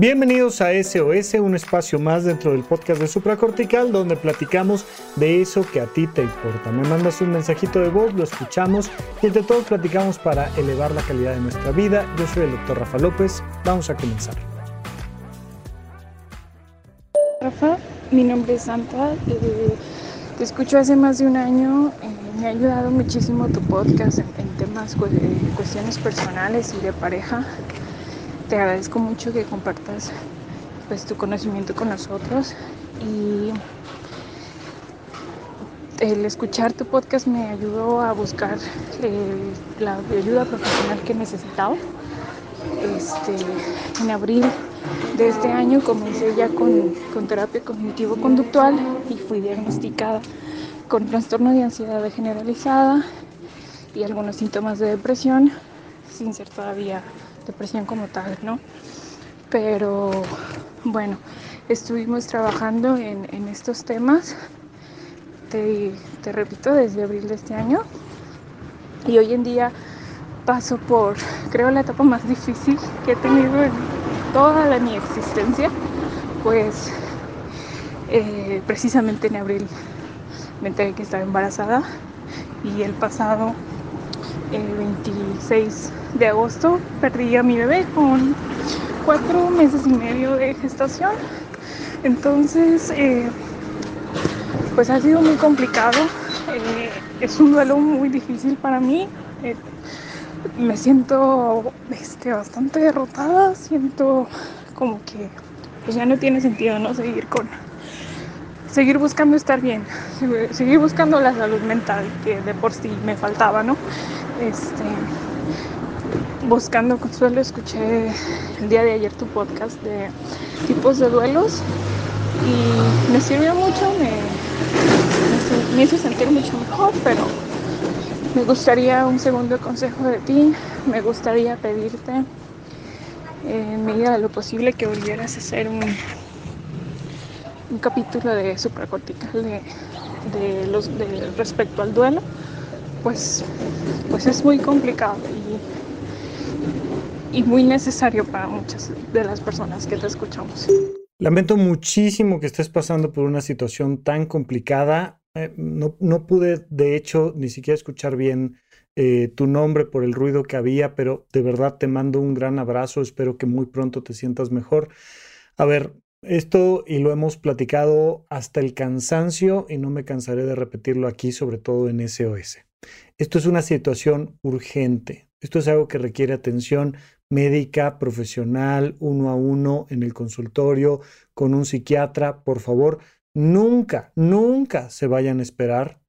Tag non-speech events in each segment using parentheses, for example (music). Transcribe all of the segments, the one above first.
Bienvenidos a SOS, un espacio más dentro del podcast de Supracortical donde platicamos de eso que a ti te importa. Me mandas un mensajito de voz, lo escuchamos y entre todos platicamos para elevar la calidad de nuestra vida. Yo soy el doctor Rafa López, vamos a comenzar. Rafa, mi nombre es Santa, eh, te escucho hace más de un año, eh, me ha ayudado muchísimo tu podcast en, temas de cuestiones personales y de pareja te agradezco mucho que compartas pues, tu conocimiento con nosotros y el escuchar tu podcast me ayudó a buscar eh, la ayuda profesional que necesitaba. Este, en abril de este año comencé ya con, con terapia cognitivo-conductual y fui diagnosticada con trastorno de ansiedad generalizada y algunos síntomas de depresión sin ser todavía depresión como tal, ¿no? Pero bueno, estuvimos trabajando en, estos temas, te, repito, desde abril de este año. Y hoy en día paso por, creo, la etapa más difícil que he tenido en toda mi existencia, pues eh, precisamente en abril me enteré que estaba embarazada y el pasado el 26 de agosto perdí a mi bebé con cuatro meses y medio de gestación. Entonces, eh, pues ha sido muy complicado. Eh, es un duelo muy difícil para mí. Eh, me siento este, bastante derrotada. Siento como que pues ya no tiene sentido no seguir con seguir buscando estar bien, seguir buscando la salud mental que de por sí me faltaba, ¿no? Este, buscando consuelo, escuché el día de ayer tu podcast de tipos de duelos y me sirvió mucho, me, me hizo sentir mucho mejor, pero me gustaría un segundo consejo de ti, me gustaría pedirte en medida de lo posible que volvieras a hacer un, un capítulo de supracortical de, de los de respecto al duelo pues, pues es muy complicado y, y muy necesario para muchas de las personas que te escuchamos. Lamento muchísimo que estés pasando por una situación tan complicada. Eh, no, no, pude, de hecho, ni siquiera escuchar bien eh, tu nombre por el ruido que había, pero de verdad te mando un gran abrazo. Espero que muy pronto te sientas mejor. A ver, esto y lo hemos platicado hasta el cansancio y no me cansaré de repetirlo aquí, sobre todo en SOS. Esto es una situación urgente. Esto es algo que requiere atención médica, profesional, uno a uno en el consultorio, con un psiquiatra. Por favor, nunca, nunca se vayan a esperar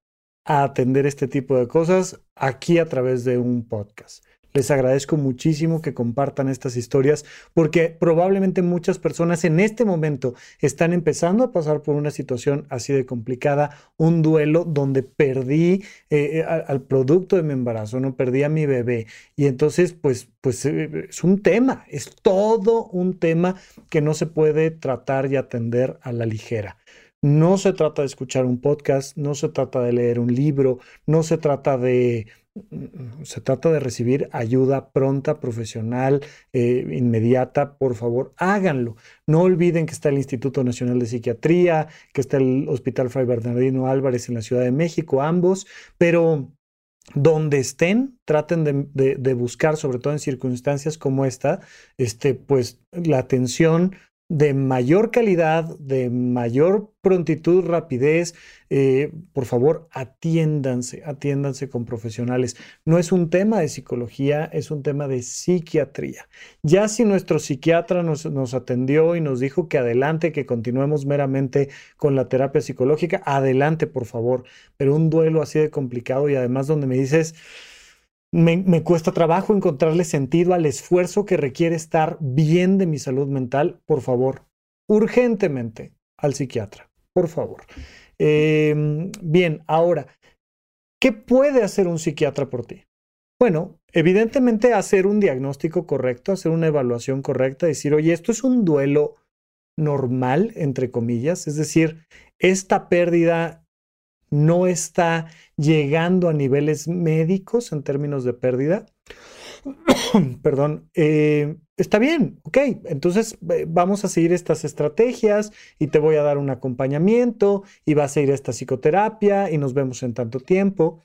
a atender este tipo de cosas aquí a través de un podcast. Les agradezco muchísimo que compartan estas historias porque probablemente muchas personas en este momento están empezando a pasar por una situación así de complicada, un duelo donde perdí eh, eh, al producto de mi embarazo, no perdí a mi bebé. Y entonces, pues, pues eh, es un tema, es todo un tema que no se puede tratar y atender a la ligera. No se trata de escuchar un podcast, no se trata de leer un libro, no se trata de se trata de recibir ayuda pronta, profesional, eh, inmediata, por favor, háganlo. No olviden que está el Instituto Nacional de Psiquiatría, que está el Hospital Fray Bernardino Álvarez en la Ciudad de México, ambos, pero donde estén, traten de, de buscar, sobre todo en circunstancias como esta, este, pues la atención de mayor calidad, de mayor prontitud, rapidez, eh, por favor, atiéndanse, atiéndanse con profesionales. No es un tema de psicología, es un tema de psiquiatría. Ya si nuestro psiquiatra nos, nos atendió y nos dijo que adelante, que continuemos meramente con la terapia psicológica, adelante, por favor. Pero un duelo así de complicado y además donde me dices me, cuesta trabajo encontrarle sentido al esfuerzo que requiere estar bien de mi salud mental. Por favor, urgentemente al psiquiatra, por favor. Em, bien, ahora, ¿qué puede hacer un psiquiatra por ti? Bueno, evidentemente hacer un diagnóstico correcto, hacer una evaluación correcta, decir, oye, esto es un duelo normal, entre comillas, es decir, esta pérdida no está llegando a niveles médicos en términos de pérdida. (coughs) Perdón, eh, está bien, ok, entonces vamos a seguir estas estrategias y te voy a dar un acompañamiento y vas a ir a esta psicoterapia y nos vemos en tanto tiempo.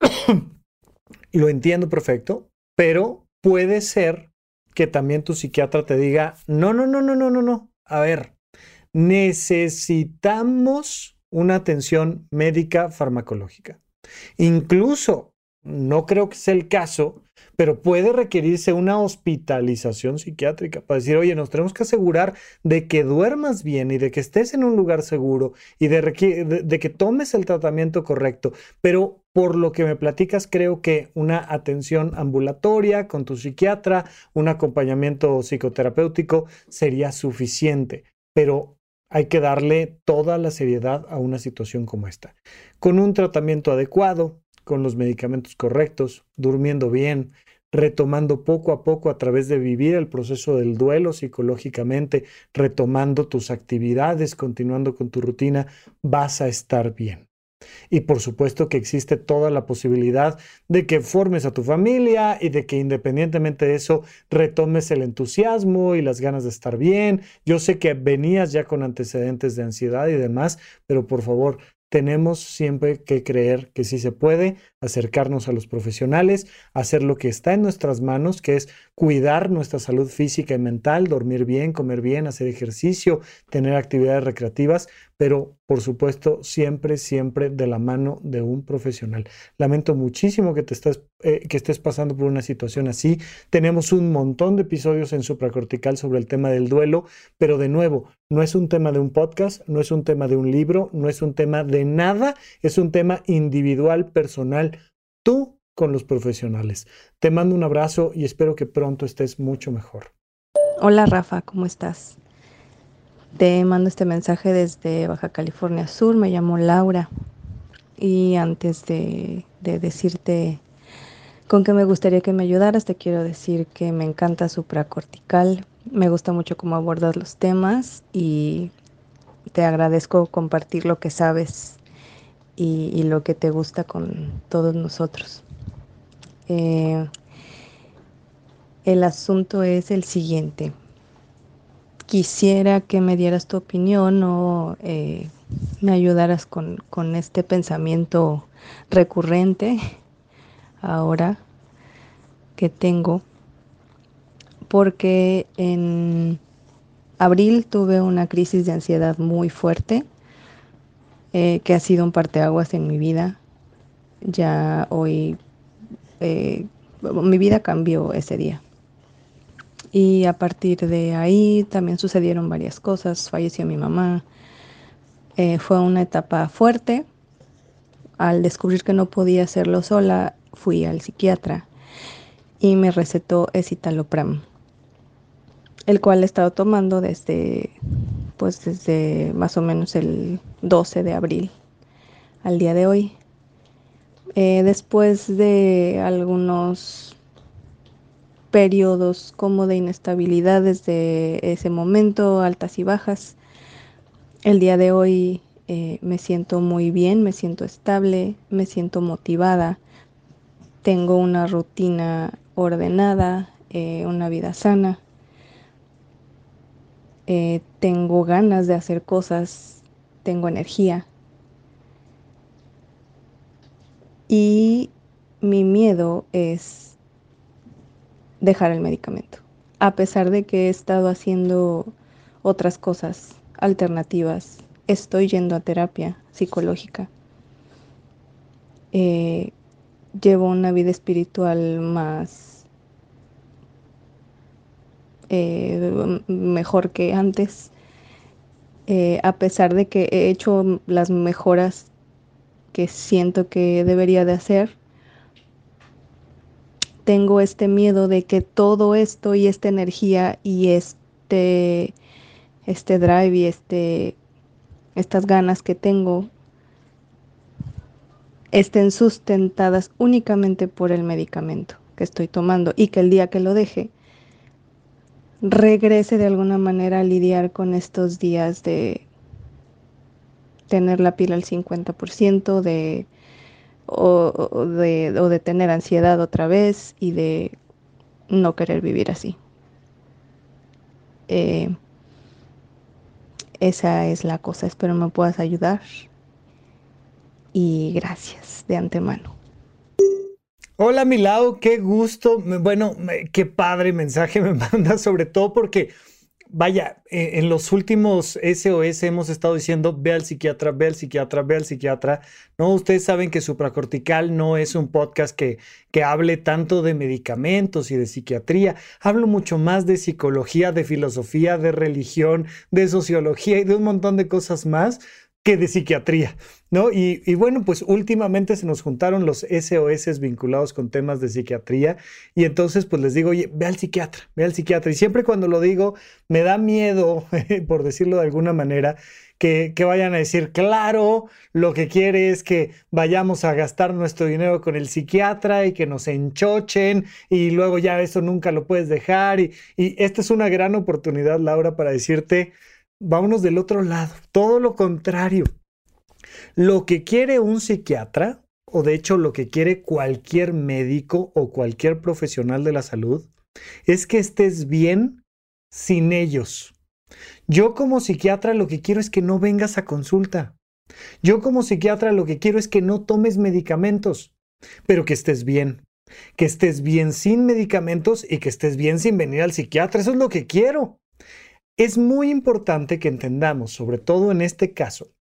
(coughs) Lo entiendo perfecto, pero puede ser que también tu psiquiatra te diga, no, no, no, no, no, no, no. A ver, necesitamos una atención médica farmacológica. Incluso, no creo que sea el caso, pero puede requerirse una hospitalización psiquiátrica para decir, oye, nos tenemos que asegurar de que duermas bien y de que estés en un lugar seguro y de, de, que tomes el tratamiento correcto. Pero por lo que me platicas, creo que una atención ambulatoria con tu psiquiatra, un acompañamiento psicoterapéutico sería suficiente. Pero hay que darle toda la seriedad a una situación como esta. Con un tratamiento adecuado, con los medicamentos correctos, durmiendo bien, retomando poco a poco a través de vivir el proceso del duelo psicológicamente, retomando tus actividades, continuando con tu rutina, vas a estar bien. Y por supuesto que existe toda la posibilidad de que formes a tu familia y de que independientemente de eso retomes el entusiasmo y las ganas de estar bien. Yo sé que venías ya con antecedentes de ansiedad y demás, pero por favor, tenemos siempre que creer que sí se puede acercarnos a los profesionales, hacer lo que está en nuestras manos, que es cuidar nuestra salud física y mental, dormir bien, comer bien, hacer ejercicio, tener actividades recreativas, pero por supuesto siempre, siempre de la mano de un profesional. Lamento muchísimo que, te estés, eh, que estés pasando por una situación así. Tenemos un montón de episodios en supracortical sobre el tema del duelo, pero de nuevo, no es un tema de un podcast, no es un tema de un libro, no es un tema de nada, es un tema individual, personal, tú con los profesionales. Te mando un abrazo y espero que pronto estés mucho mejor. Hola Rafa, ¿cómo estás? Te mando este mensaje desde Baja California Sur, me llamo Laura. Y antes de, decirte con qué me gustaría que me ayudaras, te quiero decir que me encanta supracortical, me gusta mucho cómo abordas los temas y te agradezco compartir lo que sabes y, lo que te gusta con todos nosotros. Eh, el asunto es el siguiente quisiera que me dieras tu opinión o eh, me ayudaras con, este pensamiento recurrente ahora que tengo, porque en abril tuve una crisis de ansiedad muy fuerte, eh, que ha sido un parteaguas en mi vida. Ya hoy eh, mi vida cambió ese día. Y a partir de ahí también sucedieron varias cosas. Falleció mi mamá. Eh, fue una etapa fuerte. Al descubrir que no podía hacerlo sola, fui al psiquiatra y me recetó escitalopram, el cual he estado tomando desde, pues desde más o menos el 12 de abril al día de hoy. Eh, después de algunos periodos como de inestabilidad desde ese momento, altas y bajas. El día de hoy eh, me siento muy bien, me siento estable, me siento motivada, tengo una rutina ordenada, eh, una vida sana, eh, tengo ganas de hacer cosas, tengo energía. Y mi miedo es dejar el medicamento, a pesar de que he estado haciendo otras cosas alternativas. Estoy yendo a terapia psicológica. Eh, llevo una vida espiritual más eh, mejor que antes, eh, a pesar de que he hecho las mejoras que siento que debería de hacer, tengo este miedo de que todo esto y esta energía y este, este drive y este, estas ganas que tengo estén sustentadas únicamente por el medicamento que estoy tomando y que el día que lo deje regrese de alguna manera a lidiar con estos días de tener la pila al 50%, de o, de, tener ansiedad otra vez y de no querer vivir así. Eh, esa es la cosa. Espero me puedas ayudar. Y gracias de antemano. Hola Milao, qué gusto. Bueno, qué padre mensaje me (laughs) manda, sobre todo porque vaya, eh, en los últimos SOS hemos estado diciendo, ve al psiquiatra, ve al psiquiatra, ve al psiquiatra. No, ustedes saben que Supracortical no es un podcast que, que hable tanto de medicamentos y de psiquiatría. Hablo mucho más de psicología, de filosofía, de religión, de sociología y de un montón de cosas más que de psiquiatría, ¿no? Y, bueno, pues últimamente se nos juntaron los SOS vinculados con temas de psiquiatría y entonces pues les digo, oye, ve al psiquiatra, ve al psiquiatra. Y siempre cuando lo digo, me da miedo, (laughs) por decirlo de alguna manera, que, que, vayan a decir, claro, lo que quiere es que vayamos a gastar nuestro dinero con el psiquiatra y que nos enchochen y luego ya eso nunca lo puedes dejar. Y, y esta es una gran oportunidad, Laura, para decirte, vámonos del otro lado, todo lo contrario. Lo que quiere un psiquiatra, o de hecho lo que quiere cualquier médico o cualquier profesional de la salud, es que estés bien sin ellos. Yo como psiquiatra lo que quiero es que no vengas a consulta. Yo como psiquiatra lo que quiero es que no tomes medicamentos, pero que estés bien. Que estés bien sin medicamentos y que estés bien sin venir al psiquiatra. Eso es lo que quiero. Es muy importante que entendamos, sobre todo en este caso,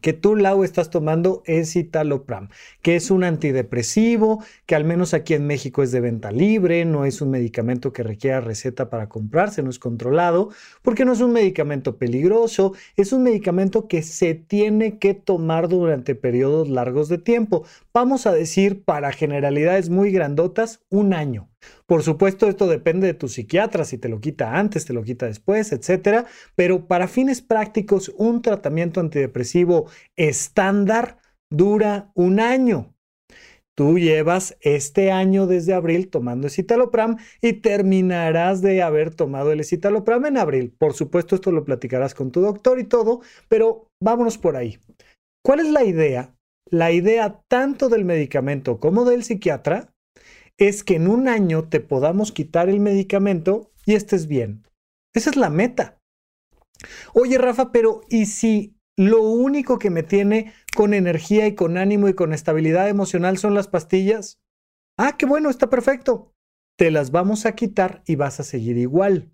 que tú, Lau, estás tomando escitalopram, que es un antidepresivo, que al menos aquí en México es de venta libre, no es un medicamento que requiera receta para comprarse, no es controlado, porque no es un medicamento peligroso, es un medicamento que se tiene que tomar durante periodos largos de tiempo. Vamos a decir, para generalidades muy grandotas, un año. Por supuesto, esto depende de tu psiquiatra, si te lo quita antes, te lo quita después, etcétera, pero para fines prácticos, un tratamiento antidepresivo estándar dura un año. Tú llevas este año desde abril tomando escitalopram y terminarás de haber tomado el escitalopram en abril. Por supuesto, esto lo platicarás con tu doctor y todo, pero vámonos por ahí. ¿Cuál es la idea? La idea tanto del medicamento como del psiquiatra es que en un año te podamos quitar el medicamento y estés bien. Esa es la meta. Oye, Rafa, pero ¿y si lo único que me tiene con energía y con ánimo y con estabilidad emocional son las pastillas? Ah, qué bueno, está perfecto. Te las vamos a quitar y vas a seguir igual.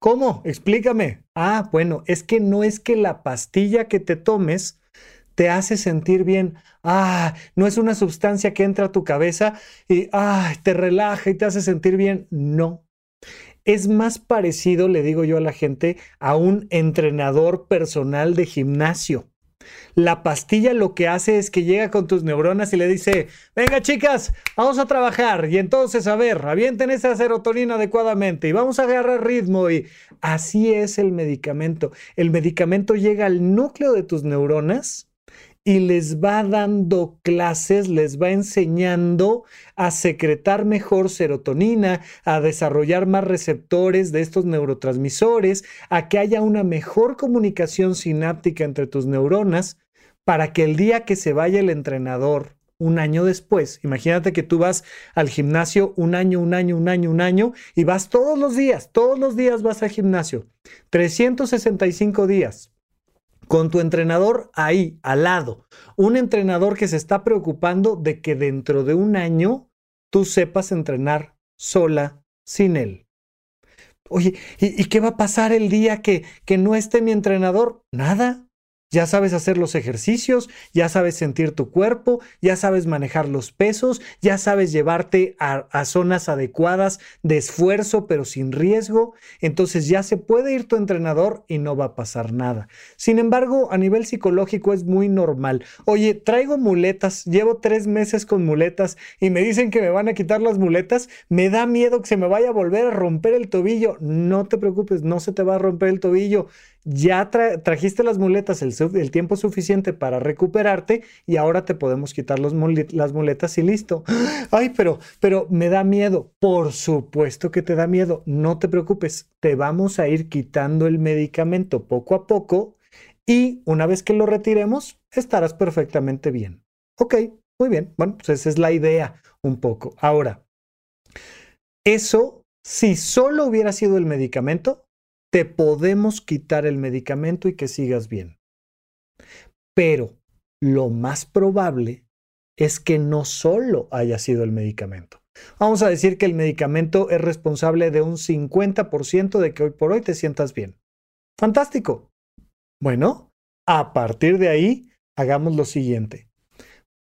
¿Cómo? Explícame. Ah, bueno, es que no es que la pastilla que te tomes te hace sentir bien. Ah, no es una sustancia que entra a tu cabeza y ah, te relaja y te hace sentir bien. No. Es más parecido, le digo yo a la gente, a un entrenador personal de gimnasio. La pastilla lo que hace es que llega con tus neuronas y le dice, venga chicas, vamos a trabajar y entonces a ver, avienten esa serotonina adecuadamente y vamos a agarrar ritmo y así es el medicamento. El medicamento llega al núcleo de tus neuronas y les va dando clases, les va enseñando a secretar mejor serotonina, a desarrollar más receptores de estos neurotransmisores, a que haya una mejor comunicación sináptica entre tus neuronas, para que el día que se vaya el entrenador un año después, imagínate que tú vas al gimnasio un año, un año, un año, un año, y vas todos los días, todos los días vas al gimnasio, 365 días con tu entrenador ahí, al lado. Un entrenador que se está preocupando de que dentro de un año tú sepas entrenar sola sin él. Oye, ¿y, qué va a pasar el día que, que no esté mi entrenador? Nada. Ya sabes hacer los ejercicios, ya sabes sentir tu cuerpo, ya sabes manejar los pesos, ya sabes llevarte a, zonas adecuadas de esfuerzo pero sin riesgo. Entonces ya se puede ir tu entrenador y no va a pasar nada. Sin embargo, a nivel psicológico es muy normal. Oye, traigo muletas, llevo tres meses con muletas y me dicen que me van a quitar las muletas. Me da miedo que se me vaya a volver a romper el tobillo. No te preocupes, no se te va a romper el tobillo ya trajiste las muletas el, tiempo suficiente para recuperarte y ahora te podemos quitar las muletas y listo. (gasps) Ay, pero, pero me da miedo. Por supuesto que te da miedo. No te preocupes. Te vamos a ir quitando el medicamento poco a poco y una vez que lo retiremos, estarás perfectamente bien. Ok, muy bien. Bueno, pues esa es la idea un poco. Ahora, eso, si solo hubiera sido el medicamento, te podemos quitar el medicamento y que sigas bien. Pero lo más probable es que no solo haya sido el medicamento. Vamos a decir que el medicamento es responsable de un 50% de que hoy por hoy te sientas bien. Fantástico. Bueno, a partir de ahí, hagamos lo siguiente.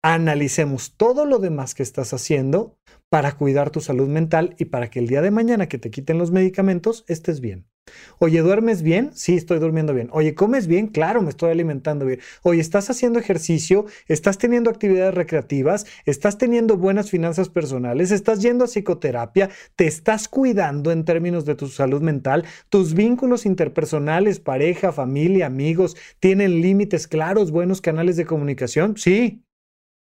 Analicemos todo lo demás que estás haciendo para cuidar tu salud mental y para que el día de mañana que te quiten los medicamentos estés bien. Oye, ¿duermes bien? Sí, estoy durmiendo bien. Oye, ¿comes bien? Claro, me estoy alimentando bien. Oye, ¿estás haciendo ejercicio? ¿Estás teniendo actividades recreativas? ¿Estás teniendo buenas finanzas personales? ¿Estás yendo a psicoterapia? ¿Te estás cuidando en términos de tu salud mental? ¿Tus vínculos interpersonales, pareja, familia, amigos, tienen límites claros, buenos canales de comunicación? Sí.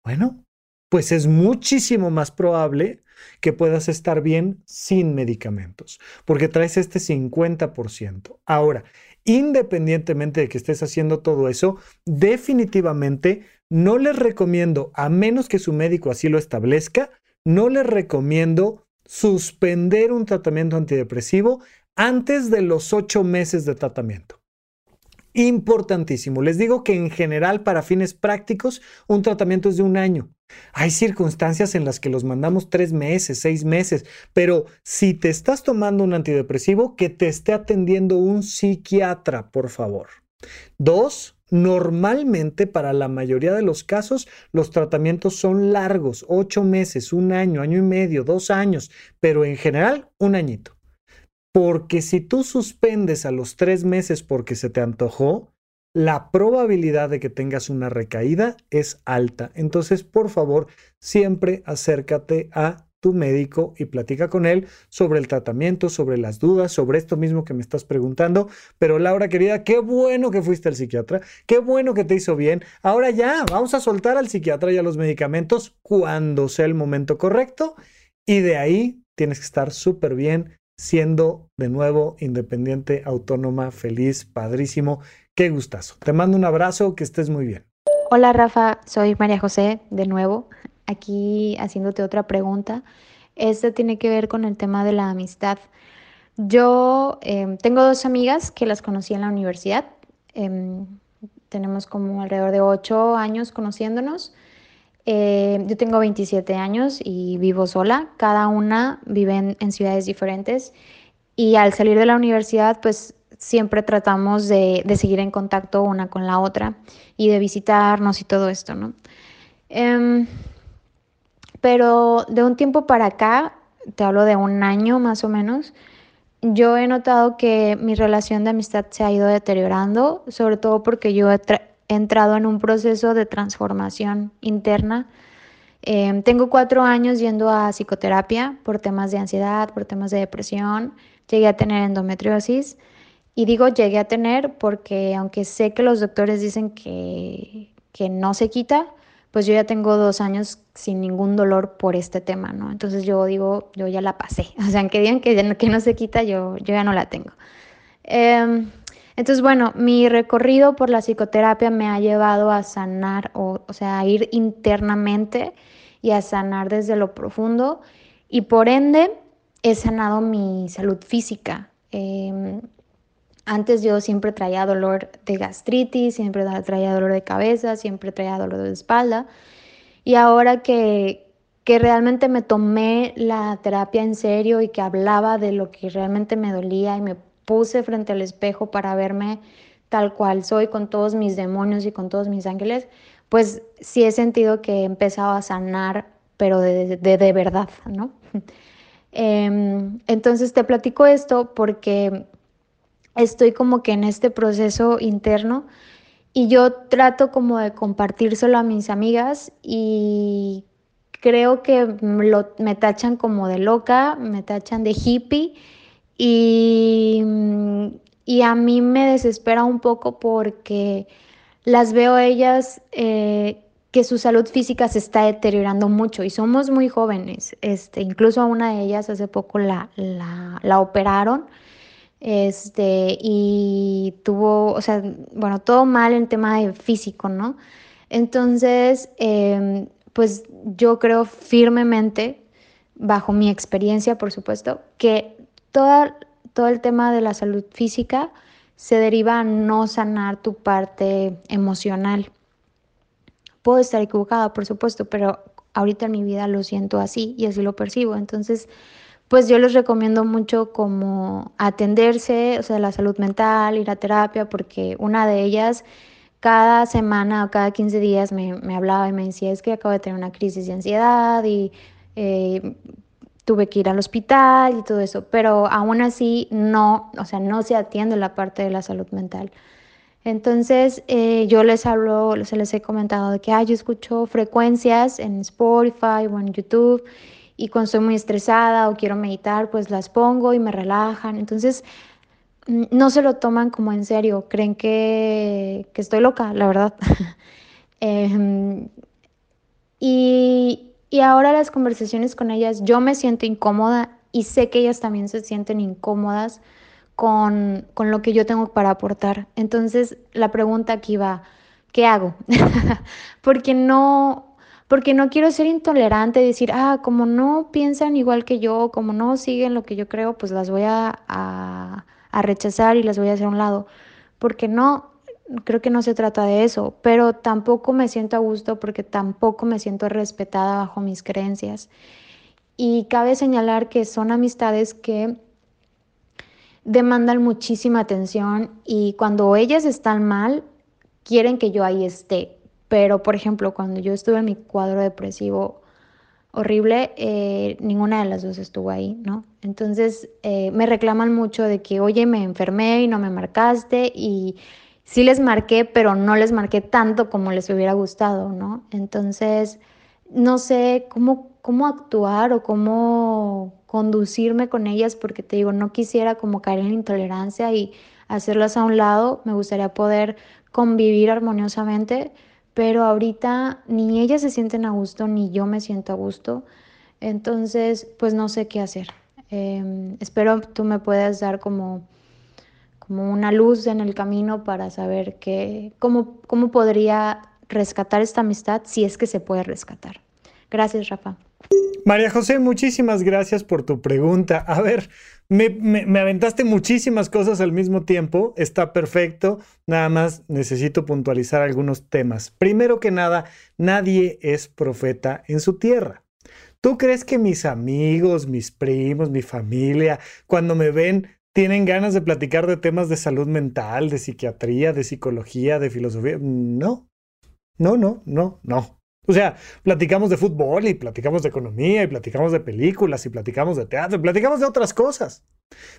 Bueno, pues es muchísimo más probable que puedas estar bien sin medicamentos, porque traes este 50%. Ahora, independientemente de que estés haciendo todo eso, definitivamente no les recomiendo, a menos que su médico así lo establezca, no les recomiendo suspender un tratamiento antidepresivo antes de los ocho meses de tratamiento. Importantísimo. Les digo que en general, para fines prácticos, un tratamiento es de un año. Hay circunstancias en las que los mandamos tres meses, seis meses, pero si te estás tomando un antidepresivo, que te esté atendiendo un psiquiatra, por favor. Dos, normalmente para la mayoría de los casos los tratamientos son largos, ocho meses, un año, año y medio, dos años, pero en general un añito. Porque si tú suspendes a los tres meses porque se te antojó, la probabilidad de que tengas una recaída es alta. Entonces, por favor, siempre acércate a tu médico y platica con él sobre el tratamiento, sobre las dudas, sobre esto mismo que me estás preguntando. Pero Laura, querida, qué bueno que fuiste al psiquiatra, qué bueno que te hizo bien. Ahora ya, vamos a soltar al psiquiatra y a los medicamentos cuando sea el momento correcto. Y de ahí tienes que estar súper bien siendo de nuevo independiente, autónoma, feliz, padrísimo. Qué gustazo. Te mando un abrazo, que estés muy bien. Hola Rafa, soy María José de nuevo, aquí haciéndote otra pregunta. Esta tiene que ver con el tema de la amistad. Yo em, tengo dos amigas que las conocí en la universidad. Em, tenemos como alrededor de ocho años conociéndonos. Eh, yo tengo 27 años y vivo sola. Cada una vive en, ciudades diferentes. Y al salir de la universidad, pues siempre tratamos de, seguir en contacto una con la otra y de visitarnos y todo esto, ¿no? Em, pero de un tiempo para acá, te hablo de un año más o menos, yo he notado que mi relación de amistad se ha ido deteriorando, sobre todo porque yo he, entrado en un proceso de transformación interna. Em, tengo cuatro años yendo a psicoterapia por temas de ansiedad, por temas de depresión. Llegué a tener endometriosis y digo llegué a tener porque aunque sé que los doctores dicen que, que no se quita, pues yo ya tengo dos años sin ningún dolor por este tema, ¿no? Entonces yo digo, yo ya la pasé. (laughs) O sea, aunque digan que, que no se quita, yo, yo ya no la tengo. Eh, entonces, bueno, mi recorrido por la psicoterapia me ha llevado a sanar, o, sea, a ir internamente y a sanar desde lo profundo y por ende he sanado mi salud física. Em, antes yo siempre traía dolor de gastritis, siempre traía dolor de cabeza, siempre traía dolor de espalda. Y ahora que, que realmente me tomé la terapia en serio y que hablaba de lo que realmente me dolía y me puse frente al espejo para verme tal cual soy, con todos mis demonios y con todos mis ángeles, pues sí he sentido que he empezado a sanar, pero de, de, verdad, ¿no? (laughs) Em, entonces te platico esto porque estoy como que en este proceso interno y yo trato como de compartírselo a mis amigas y creo que me tachan como de loca, me tachan de hippie y, y a mí me desespera un poco porque las veo ellas eh, que su salud física se está deteriorando mucho y somos muy jóvenes. Este, incluso a una de ellas hace poco la, la, operaron este, y tuvo, o sea, bueno, todo mal en tema de físico, ¿no? Entonces, em, pues yo creo firmemente, bajo mi experiencia, por supuesto, que todo el tema de la salud física se deriva a no sanar tu parte emocional. Puedo estar equivocada, por supuesto, pero ahorita en mi vida lo siento así y así lo percibo. Entonces, pues yo les recomiendo mucho como atenderse, o sea, la salud mental, ir a terapia, porque una de ellas cada semana o cada 15 días me, hablaba y me decía, es que acabo de tener una crisis de ansiedad y eh, tuve que ir al hospital y todo eso, pero aún así no, o sea, no se atiende la parte de la salud mental. Entonces eh, yo les hablo, se les he comentado de que yo escucho frecuencias en Spotify o en YouTube y cuando estoy muy estresada o quiero meditar, pues las pongo y me relajan. Entonces mm, no se lo toman como en serio, creen que, que estoy loca, la verdad. (laughs) Em, y, y ahora las conversaciones con ellas, yo me siento incómoda y sé que ellas también se sienten incómodas con, lo que yo tengo para aportar. Entonces, la pregunta aquí va, ¿qué hago? (laughs) porque no, porque no quiero ser intolerante y decir, ah, como no piensan igual que yo, como no siguen lo que yo creo, pues las voy a, a rechazar y las voy a hacer a un lado. Porque no, creo que no se trata de eso, pero tampoco me siento a gusto porque tampoco me siento respetada bajo mis creencias. Y cabe señalar que son amistades que demandan muchísima atención y cuando ellas están mal, quieren que yo ahí esté. Pero, por ejemplo, cuando yo estuve en mi cuadro depresivo horrible, eh, ninguna de las dos estuvo ahí, ¿no? Entonces, eh, me reclaman mucho de que, oye, me enfermé y no me marcaste y sí les marqué, pero no les marqué tanto como les hubiera gustado, ¿no? Entonces, no sé cómo, cómo actuar o cómo conducirme con ellas porque te digo, no quisiera como caer en intolerancia y hacerlas a un lado, me gustaría poder convivir armoniosamente, pero ahorita ni ellas se sienten a gusto ni yo me siento a gusto, entonces pues no sé qué hacer. Em, espero tú me puedas dar como como una luz en el camino para saber que, cómo, cómo podría rescatar esta amistad si es que se puede rescatar. Gracias, Rafa. María José, muchísimas gracias por tu pregunta. A ver, me, me, aventaste muchísimas cosas al mismo tiempo, está perfecto, nada más necesito puntualizar algunos temas. Primero que nada, nadie es profeta en su tierra. ¿Tú crees que mis amigos, mis primos, mi familia, cuando me ven, tienen ganas de platicar de temas de salud mental, de psiquiatría, de psicología, de filosofía. No, no, no, no, no. O sea, platicamos de fútbol y platicamos de economía y platicamos de películas y platicamos de teatro y platicamos de otras cosas.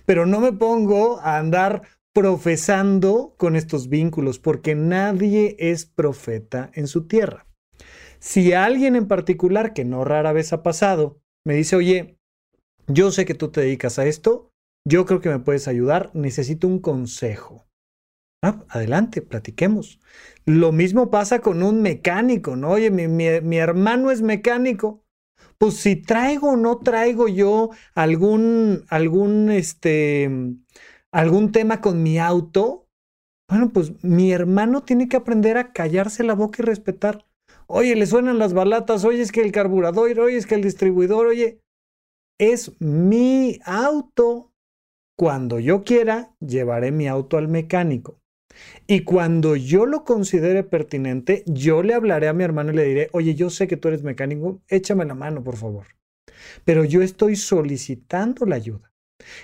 Pero no me pongo a andar profesando con estos vínculos porque nadie es profeta en su tierra. Si alguien en particular, que no rara vez ha pasado, me dice, oye, yo sé que tú te dedicas a esto, yo creo que me puedes ayudar, necesito un consejo. Ah, adelante, platiquemos. Lo mismo pasa con un mecánico, ¿no? Oye, mi, mi, hermano es mecánico. Pues si traigo o no traigo yo algún, algún, este, algún tema con mi auto, bueno, pues mi hermano tiene que aprender a callarse la boca y respetar. Oye, le suenan las balatas, oye, es que el carburador, oye, es que el distribuidor, oye, es mi auto. Cuando yo quiera, llevaré mi auto al mecánico. Y cuando yo lo considere pertinente, yo le hablaré a mi hermano y le diré, oye, yo sé que tú eres mecánico, échame la mano, por favor. Pero yo estoy solicitando la ayuda.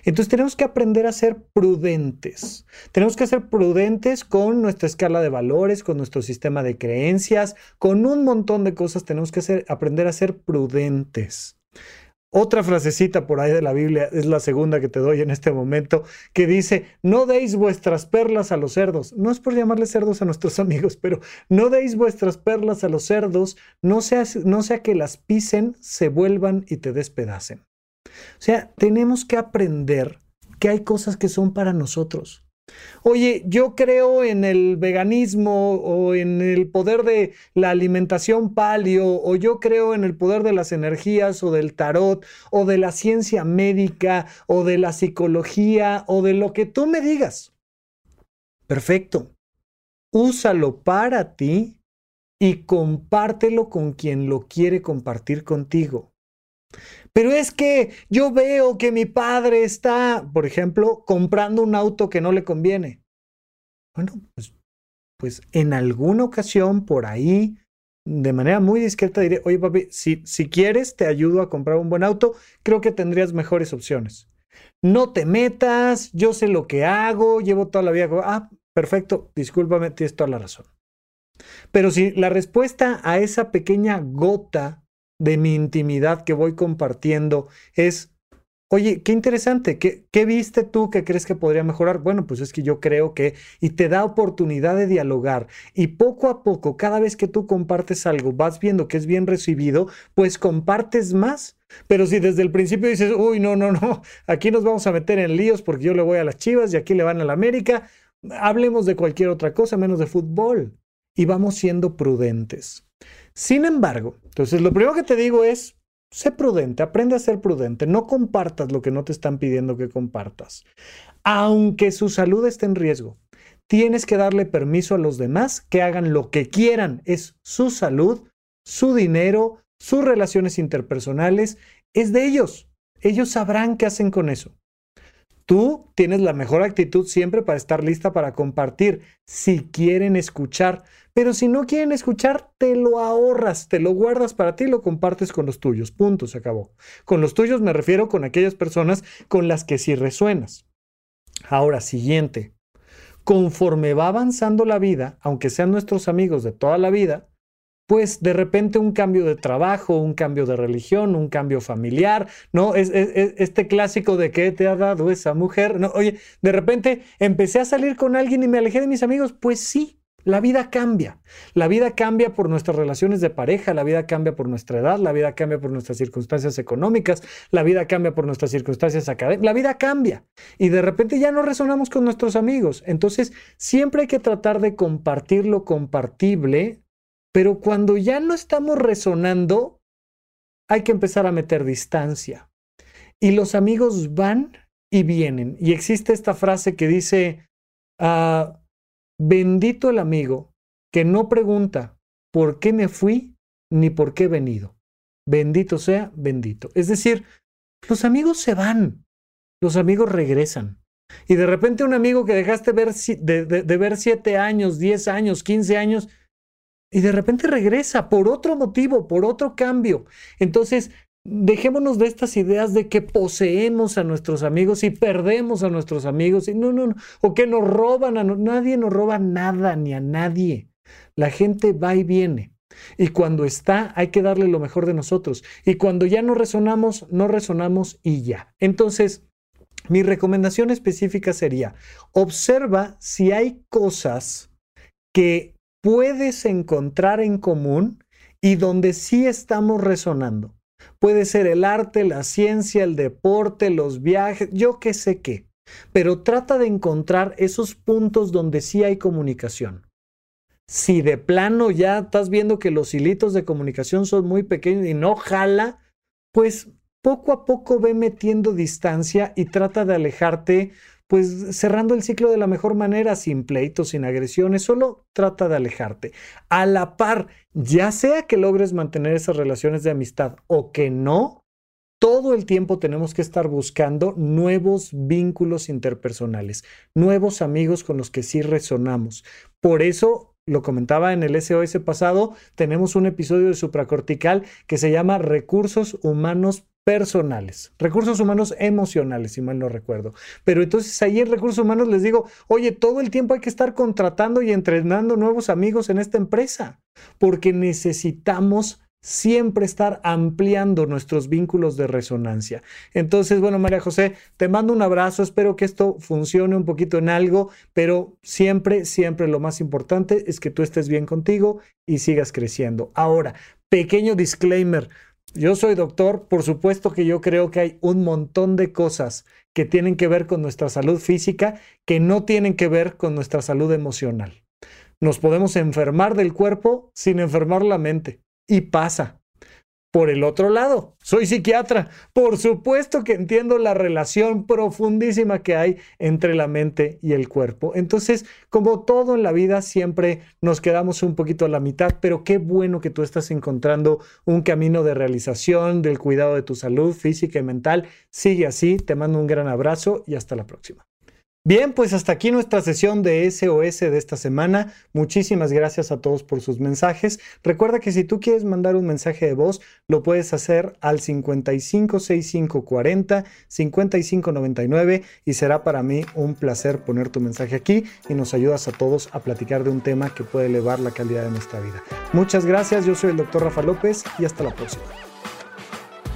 Entonces tenemos que aprender a ser prudentes. Tenemos que ser prudentes con nuestra escala de valores, con nuestro sistema de creencias, con un montón de cosas. Tenemos que aprender a ser prudentes. Otra frasecita por ahí de la Biblia es la segunda que te doy en este momento, que dice, no deis vuestras perlas a los cerdos. No es por llamarle cerdos a nuestros (laughs) amigos, pero no deis vuestras perlas a los cerdos, no sea que las pisen, se vuelvan y te despedacen. O sea, tenemos que aprender que hay cosas que son para nosotros. Oye, yo creo en el veganismo o en el poder de la alimentación palio o yo creo en el poder de las energías o del tarot o de la ciencia médica o de la psicología o de lo que tú me digas. Perfecto. Úsalo para ti y compártelo con quien lo quiere compartir contigo. Pero es que yo veo que mi padre está, por ejemplo, comprando un auto que no le conviene. Bueno, pues, pues en alguna ocasión por ahí, de manera muy discreta, diré, oye papi, si, si quieres, te ayudo a comprar un buen auto, creo que tendrías mejores opciones. No te metas, yo sé lo que hago, llevo toda la vida. Ah, perfecto, discúlpame, tienes toda la razón. Pero si la respuesta a esa pequeña gota de mi intimidad que voy compartiendo es, oye, qué interesante, ¿qué, ¿qué, viste tú que crees que podría mejorar? Bueno, pues es que yo creo que, y te da oportunidad de dialogar, y poco a poco, cada vez que tú compartes algo, vas viendo que es bien recibido, pues compartes más. Pero si desde el principio dices, uy, no, no, no, aquí nos vamos a meter en líos porque yo le voy a las Chivas y aquí le van a la América, hablemos de cualquier otra cosa menos de fútbol. Y vamos siendo prudentes. Sin embargo, entonces lo primero que te digo es, sé prudente, aprende a ser prudente, no compartas lo que no te están pidiendo que compartas. Aunque su salud esté en riesgo, tienes que darle permiso a los demás que hagan lo que quieran. Es su salud, su dinero, sus relaciones interpersonales, es de ellos. Ellos sabrán qué hacen con eso. Tú tienes la mejor actitud siempre para estar lista para compartir, si quieren escuchar. Pero si no quieren escuchar, te lo ahorras, te lo guardas para ti y lo compartes con los tuyos. Punto, se acabó. Con los tuyos me refiero con aquellas personas con las que sí resuenas. Ahora, siguiente. Conforme va avanzando la vida, aunque sean nuestros amigos de toda la vida, pues de repente un cambio de trabajo, un cambio de religión, un cambio familiar, ¿no? Es, este clásico de que te ha dado esa mujer, ¿no? Oye, de repente empecé a salir con alguien y me alejé de mis amigos, pues sí, la vida cambia. La vida cambia por nuestras relaciones de pareja, la vida cambia por nuestra edad, la vida cambia por nuestras circunstancias económicas, la vida cambia por nuestras circunstancias académicas, la vida cambia. Y de repente ya no resonamos con nuestros amigos. Entonces, siempre hay que tratar de compartir lo compartible pero cuando ya no estamos resonando, hay que empezar a meter distancia. Y los amigos van y vienen. Y existe esta frase que dice, ah, bendito el amigo que no pregunta por qué me fui ni por qué he venido. Bendito sea, bendito. Es decir, los amigos se van, los amigos regresan. Y de repente un amigo que dejaste ver de, de ver siete años, diez años, quince años, y de repente regresa por otro motivo, por otro cambio. Entonces, dejémonos de estas ideas de que poseemos a nuestros amigos y perdemos a nuestros amigos. Y no, no, no. O que nos roban a nadie nos roba nada ni a nadie. La gente va y viene. Y cuando está, hay que darle lo mejor de nosotros. Y cuando ya no resonamos, no resonamos y ya. Entonces, mi recomendación específica sería, observa si hay cosas que puedes encontrar en común y donde sí estamos resonando. Puede ser el arte, la ciencia, el deporte, los viajes, yo qué sé qué. Pero trata de encontrar esos puntos donde sí hay comunicación. Si de plano ya estás viendo que los hilitos de comunicación son muy pequeños y no jala, pues poco a poco ve metiendo distancia y trata de alejarte pues cerrando el ciclo de la mejor manera, sin pleitos, sin agresiones, solo trata de alejarte. A la par, ya sea que logres mantener esas relaciones de amistad o que no, todo el tiempo tenemos que estar buscando nuevos vínculos interpersonales, nuevos amigos con los que sí resonamos. Por eso, lo comentaba en el SOS pasado, tenemos un episodio de supracortical que se llama Recursos Humanos personales, recursos humanos emocionales, si mal no recuerdo. Pero entonces ahí en recursos humanos les digo, oye, todo el tiempo hay que estar contratando y entrenando nuevos amigos en esta empresa, porque necesitamos siempre estar ampliando nuestros vínculos de resonancia. Entonces, bueno, María José, te mando un abrazo, espero que esto funcione un poquito en algo, pero siempre, siempre lo más importante es que tú estés bien contigo y sigas creciendo. Ahora, pequeño disclaimer, yo soy doctor, por supuesto que yo creo que hay un montón de cosas que tienen que ver con nuestra salud física que no tienen que ver con nuestra salud emocional. Nos podemos enfermar del cuerpo sin enfermar la mente. Y pasa. Por el otro lado, soy psiquiatra. Por supuesto que entiendo la relación profundísima que hay entre la mente y el cuerpo. Entonces, como todo en la vida, siempre nos quedamos un poquito a la mitad, pero qué bueno que tú estás encontrando un camino de realización, del cuidado de tu salud física y mental. Sigue así, te mando un gran abrazo y hasta la próxima. Bien, pues hasta aquí nuestra sesión de SOS de esta semana. Muchísimas gracias a todos por sus mensajes. Recuerda que si tú quieres mandar un mensaje de voz, lo puedes hacer al 556540 5599 y será para mí un placer poner tu mensaje aquí y nos ayudas a todos a platicar de un tema que puede elevar la calidad de nuestra vida. Muchas gracias, yo soy el doctor Rafa López y hasta la próxima.